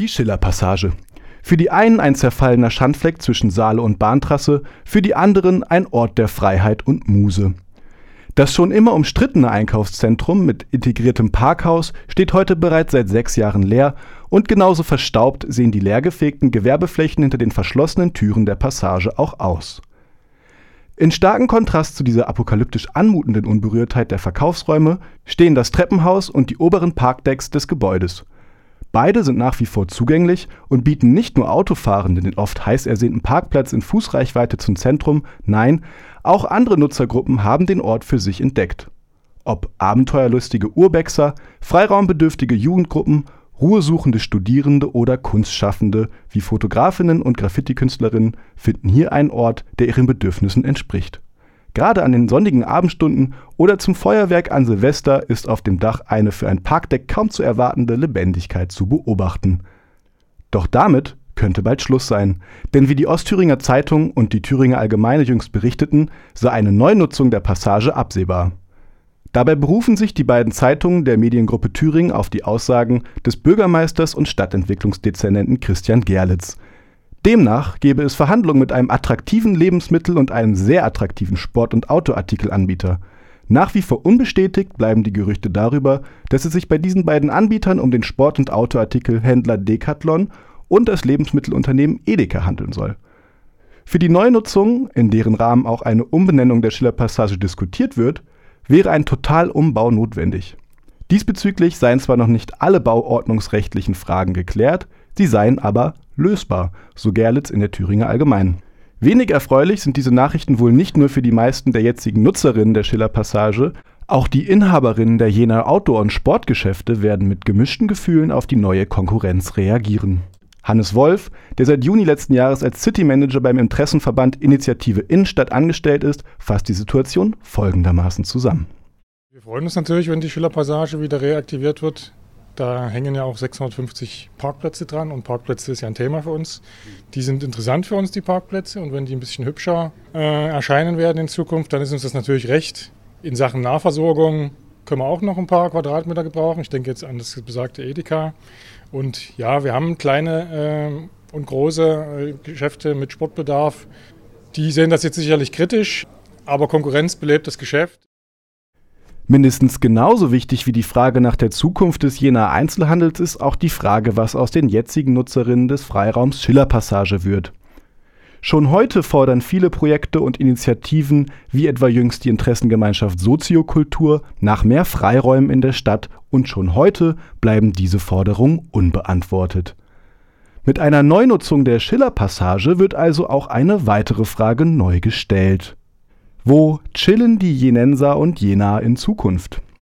Die Schillerpassage. Für die einen ein zerfallener Schandfleck zwischen Saale und Bahntrasse, für die anderen ein Ort der Freiheit und Muse. Das schon immer umstrittene Einkaufszentrum mit integriertem Parkhaus steht heute bereits seit sechs Jahren leer und genauso verstaubt sehen die leergefegten Gewerbeflächen hinter den verschlossenen Türen der Passage auch aus. In starkem Kontrast zu dieser apokalyptisch anmutenden Unberührtheit der Verkaufsräume stehen das Treppenhaus und die oberen Parkdecks des Gebäudes Beide sind nach wie vor zugänglich und bieten nicht nur Autofahrenden den oft heiß ersehnten Parkplatz in Fußreichweite zum Zentrum, nein, auch andere Nutzergruppen haben den Ort für sich entdeckt. Ob abenteuerlustige Urbexer, freiraumbedürftige Jugendgruppen, ruhesuchende Studierende oder Kunstschaffende wie Fotografinnen und Graffiti-Künstlerinnen finden hier einen Ort, der ihren Bedürfnissen entspricht Gerade an den sonnigen Abendstunden oder zum Feuerwerk an Silvester ist auf dem Dach eine für ein Parkdeck kaum zu erwartende Lebendigkeit zu beobachten. Doch damit könnte bald Schluss sein, denn wie die Ostthüringer Zeitung und die Thüringer Allgemeine jüngst berichteten, sei eine Neunutzung der Passage absehbar. Dabei berufen sich die beiden Zeitungen der Mediengruppe Thüringen auf die Aussagen des Bürgermeisters und Stadtentwicklungsdezernenten Christian Gerlitz, Demnach gäbe es Verhandlungen mit einem attraktiven Lebensmittel und einem sehr attraktiven Sport und Autoartikelanbieter. Nach wie vor unbestätigt bleiben die Gerüchte darüber, dass es sich bei diesen beiden Anbietern um den Sport und Autoartikelhändler Decathlon und das Lebensmittelunternehmen Edeka handeln soll. Für die Neunutzung, in deren Rahmen auch eine Umbenennung der Schillerpassage diskutiert wird, wäre ein Totalumbau notwendig. Diesbezüglich seien zwar noch nicht alle bauordnungsrechtlichen Fragen geklärt, sie seien aber lösbar, so Gerlitz in der Thüringer Allgemeinen. Wenig erfreulich sind diese Nachrichten wohl nicht nur für die meisten der jetzigen Nutzerinnen der Schiller-Passage, auch die Inhaberinnen der jener Outdoor- und Sportgeschäfte werden mit gemischten Gefühlen auf die neue Konkurrenz reagieren. Hannes Wolf, der seit Juni letzten Jahres als City Manager beim Interessenverband Initiative Innenstadt angestellt ist, fasst die Situation folgendermaßen zusammen. Wir freuen uns natürlich, wenn die Schillerpassage wieder reaktiviert wird. Da hängen ja auch 650 Parkplätze dran und Parkplätze ist ja ein Thema für uns. Die sind interessant für uns, die Parkplätze. Und wenn die ein bisschen hübscher äh, erscheinen werden in Zukunft, dann ist uns das natürlich recht. In Sachen Nahversorgung können wir auch noch ein paar Quadratmeter gebrauchen. Ich denke jetzt an das besagte Edeka. Und ja, wir haben kleine äh, und große äh, Geschäfte mit Sportbedarf. Die sehen das jetzt sicherlich kritisch, aber Konkurrenz belebt das Geschäft. Mindestens genauso wichtig wie die Frage nach der Zukunft des Jenaer Einzelhandels ist auch die Frage, was aus den jetzigen Nutzerinnen des Freiraums Schillerpassage wird. Schon heute fordern viele Projekte und Initiativen, wie etwa jüngst die Interessengemeinschaft Soziokultur, nach mehr Freiräumen in der Stadt und schon heute bleiben diese Forderungen unbeantwortet. Mit einer Neunutzung der Schillerpassage wird also auch eine weitere Frage neu gestellt. Wo chillen die Jenenser und Jena in Zukunft?